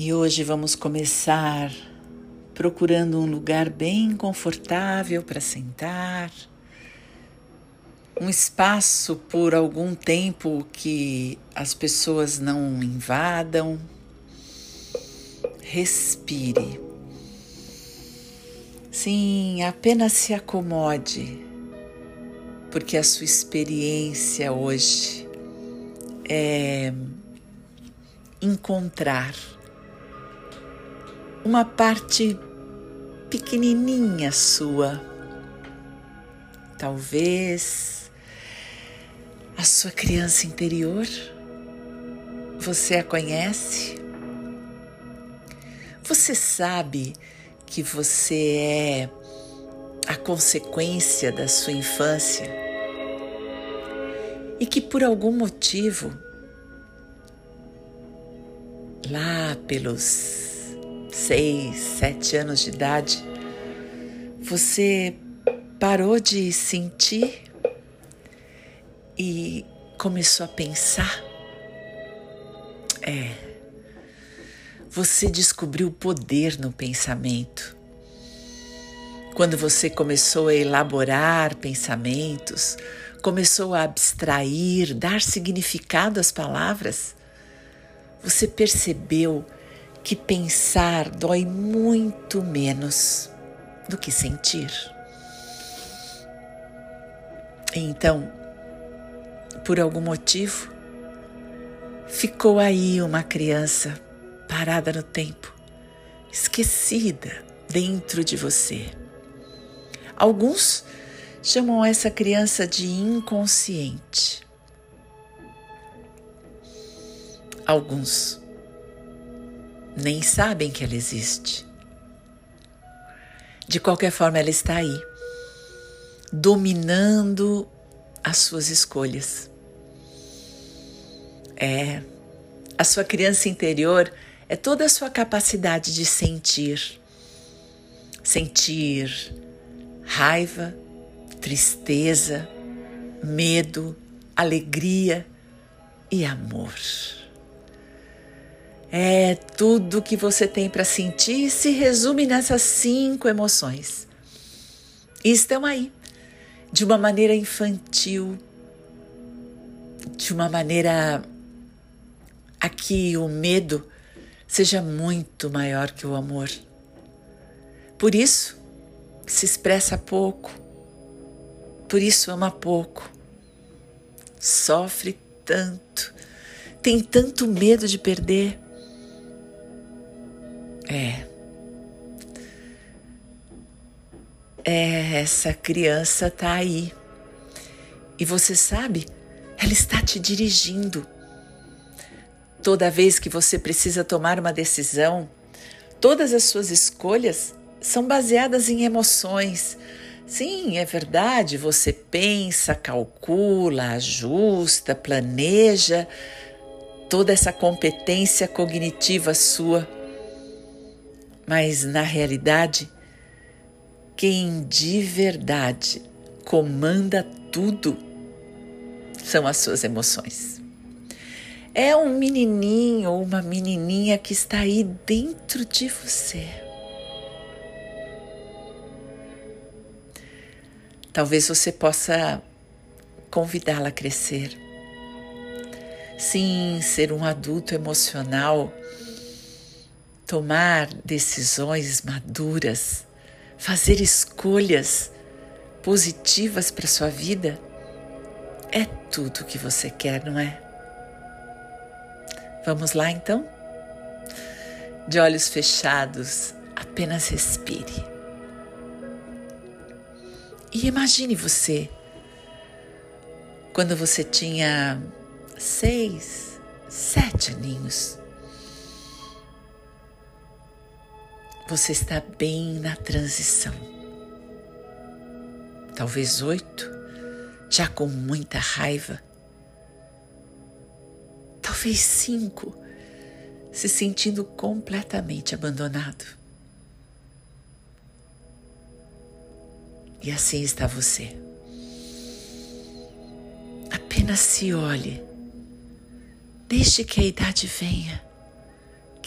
E hoje vamos começar procurando um lugar bem confortável para sentar, um espaço por algum tempo que as pessoas não invadam. Respire. Sim, apenas se acomode, porque a sua experiência hoje é encontrar uma parte pequenininha sua. Talvez a sua criança interior. Você a conhece? Você sabe que você é a consequência da sua infância e que por algum motivo, lá pelos seis, sete anos de idade, você parou de sentir e começou a pensar? É. Você descobriu o poder no pensamento. Quando você começou a elaborar pensamentos, começou a abstrair, dar significado às palavras, você percebeu que pensar dói muito menos do que sentir. Então, por algum motivo, ficou aí uma criança parada no tempo, esquecida dentro de você. Alguns chamam essa criança de inconsciente. Alguns nem sabem que ela existe. De qualquer forma, ela está aí, dominando as suas escolhas. É, a sua criança interior é toda a sua capacidade de sentir. Sentir raiva, tristeza, medo, alegria e amor. É tudo que você tem para sentir se resume nessas cinco emoções. E estão aí, de uma maneira infantil, de uma maneira a que o medo seja muito maior que o amor. Por isso, se expressa pouco, por isso ama pouco, sofre tanto, tem tanto medo de perder é. É, essa criança tá aí. E você sabe, ela está te dirigindo. Toda vez que você precisa tomar uma decisão, todas as suas escolhas são baseadas em emoções. Sim, é verdade, você pensa, calcula, ajusta, planeja, toda essa competência cognitiva sua mas na realidade, quem de verdade comanda tudo são as suas emoções. É um menininho ou uma menininha que está aí dentro de você. Talvez você possa convidá-la a crescer. Sim, ser um adulto emocional tomar decisões maduras, fazer escolhas positivas para sua vida, é tudo que você quer, não é? Vamos lá então? De olhos fechados, apenas respire. E imagine você quando você tinha seis, sete aninhos. Você está bem na transição. Talvez oito, já com muita raiva. Talvez cinco, se sentindo completamente abandonado. E assim está você. Apenas se olhe, deixe que a idade venha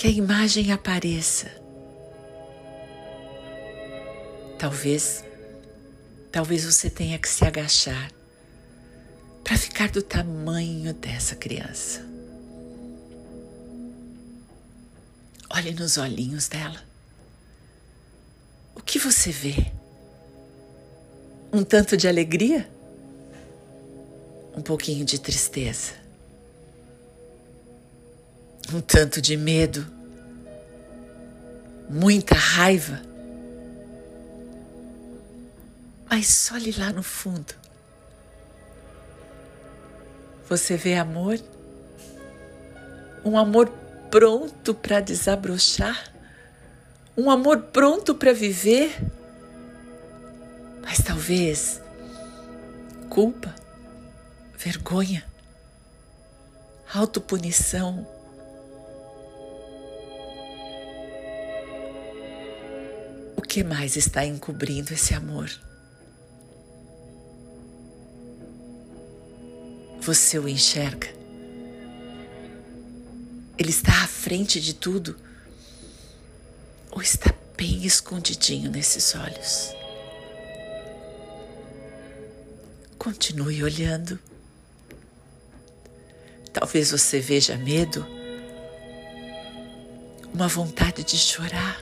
que a imagem apareça. Talvez, talvez você tenha que se agachar para ficar do tamanho dessa criança. Olhe nos olhinhos dela. O que você vê? Um tanto de alegria? Um pouquinho de tristeza? Um tanto de medo? Muita raiva? Mas olhe lá no fundo. Você vê amor? Um amor pronto para desabrochar? Um amor pronto para viver? Mas talvez culpa, vergonha, autopunição. O que mais está encobrindo esse amor? Você o enxerga? Ele está à frente de tudo? Ou está bem escondidinho nesses olhos? Continue olhando. Talvez você veja medo, uma vontade de chorar.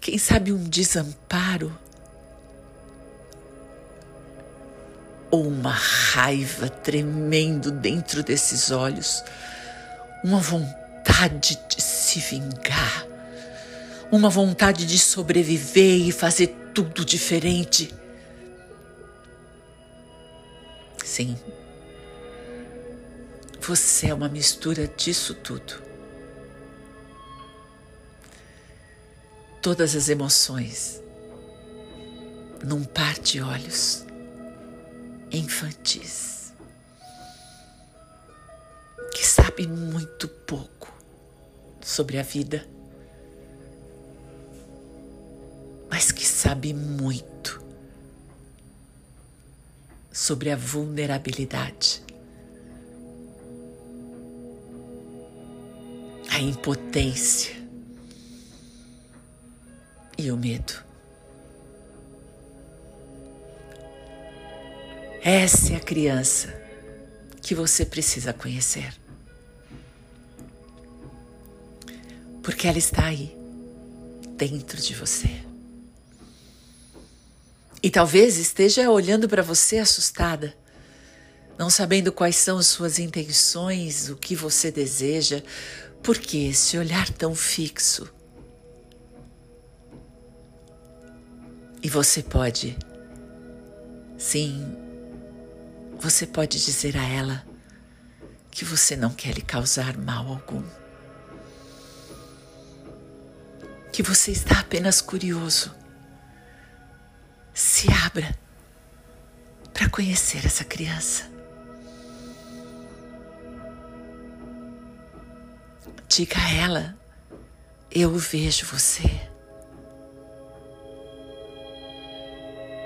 Quem sabe um desamparo ou uma raiva tremendo dentro desses olhos, uma vontade de se vingar, uma vontade de sobreviver e fazer tudo diferente. Sim. Você é uma mistura disso tudo. Todas as emoções num par de olhos infantis que sabe muito pouco sobre a vida, mas que sabe muito sobre a vulnerabilidade, a impotência e o medo. Essa é a criança que você precisa conhecer. Porque ela está aí, dentro de você. E talvez esteja olhando para você assustada, não sabendo quais são suas intenções, o que você deseja, por que esse olhar tão fixo? E você pode, sim, você pode dizer a ela que você não quer lhe causar mal algum. Que você está apenas curioso se abra para conhecer essa criança. Diga a ela: Eu vejo você.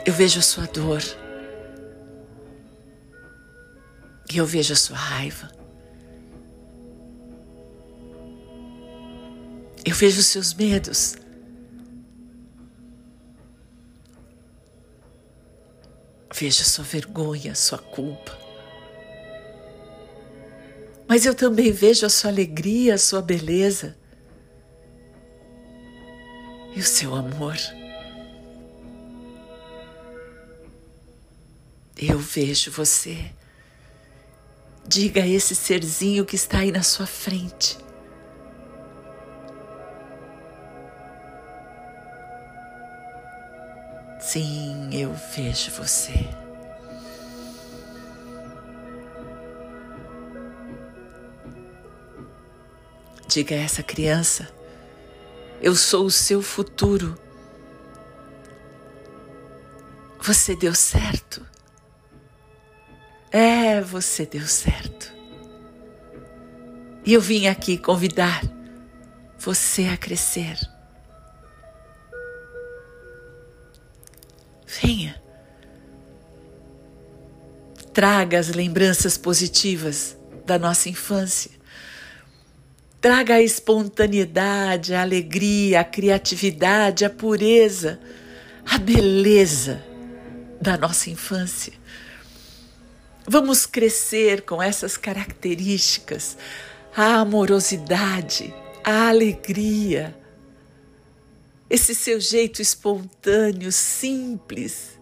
Eu vejo a sua dor. E eu vejo a sua raiva. Eu vejo os seus medos. Veja sua vergonha, sua culpa. Mas eu também vejo a sua alegria, a sua beleza e o seu amor. Eu vejo você. Diga a esse serzinho que está aí na sua frente. Sim, eu vejo você. Diga a essa criança: Eu sou o seu futuro. Você deu certo. É, você deu certo. E eu vim aqui convidar você a crescer. Venha. Traga as lembranças positivas da nossa infância. Traga a espontaneidade, a alegria, a criatividade, a pureza, a beleza da nossa infância. Vamos crescer com essas características, a amorosidade, a alegria, esse seu jeito espontâneo, simples,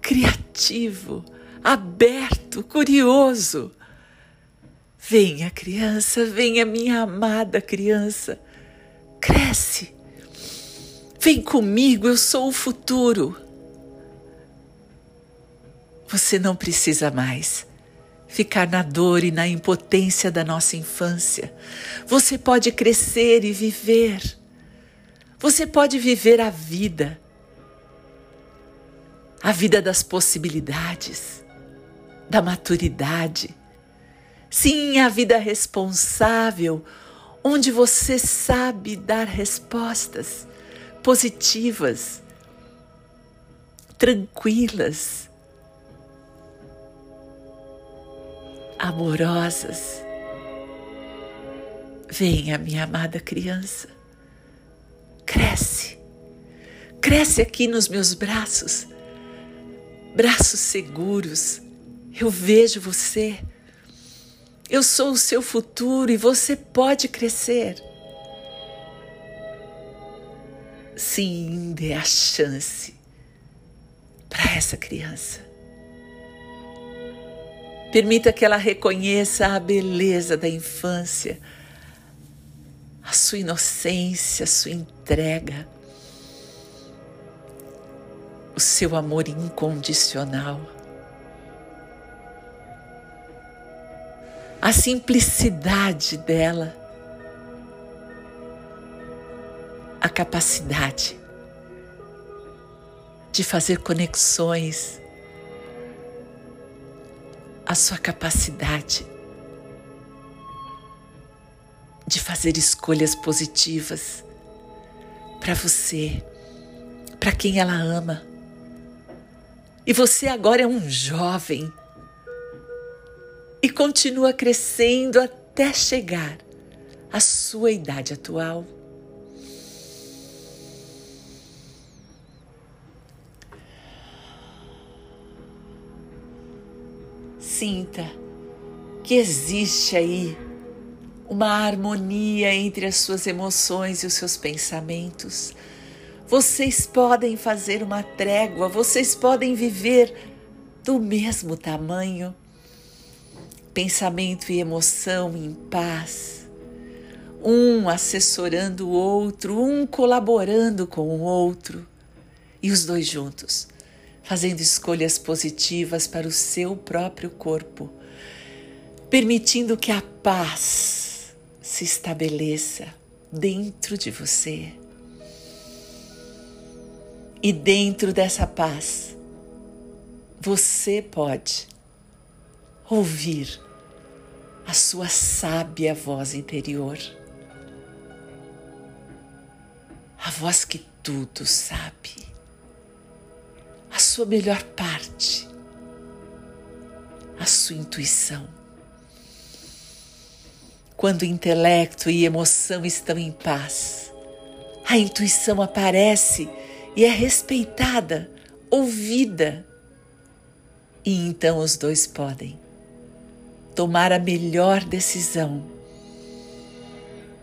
criativo, aberto, curioso. Venha, criança, venha, minha amada criança, cresce. Vem comigo, eu sou o futuro. Você não precisa mais ficar na dor e na impotência da nossa infância. Você pode crescer e viver. Você pode viver a vida, a vida das possibilidades, da maturidade. Sim, a vida responsável, onde você sabe dar respostas positivas, tranquilas, amorosas. Venha, minha amada criança, cresce, cresce aqui nos meus braços, braços seguros. Eu vejo você. Eu sou o seu futuro e você pode crescer. Sim, dê a chance para essa criança. Permita que ela reconheça a beleza da infância, a sua inocência, a sua entrega, o seu amor incondicional. A simplicidade dela, a capacidade de fazer conexões a sua capacidade de fazer escolhas positivas para você, para quem ela ama. E você agora é um jovem e continua crescendo até chegar à sua idade atual. Sinta que existe aí uma harmonia entre as suas emoções e os seus pensamentos. Vocês podem fazer uma trégua, vocês podem viver do mesmo tamanho. Pensamento e emoção em paz. Um assessorando o outro, um colaborando com o outro. E os dois juntos fazendo escolhas positivas para o seu próprio corpo, permitindo que a paz se estabeleça dentro de você. E dentro dessa paz, você pode ouvir a sua sábia voz interior, a voz que tudo sabe sua melhor parte, a sua intuição. Quando intelecto e emoção estão em paz, a intuição aparece e é respeitada, ouvida. E então os dois podem tomar a melhor decisão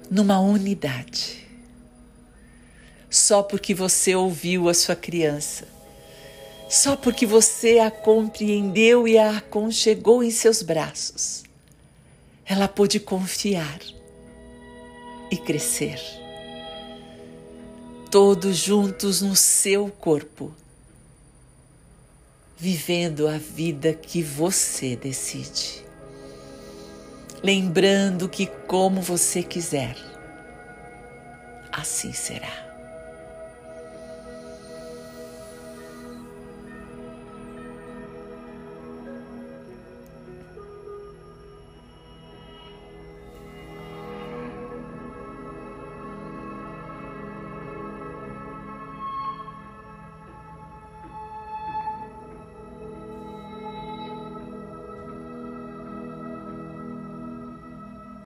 numa unidade. Só porque você ouviu a sua criança só porque você a compreendeu e a aconchegou em seus braços. Ela pôde confiar e crescer. Todos juntos no seu corpo, vivendo a vida que você decide. Lembrando que, como você quiser, assim será.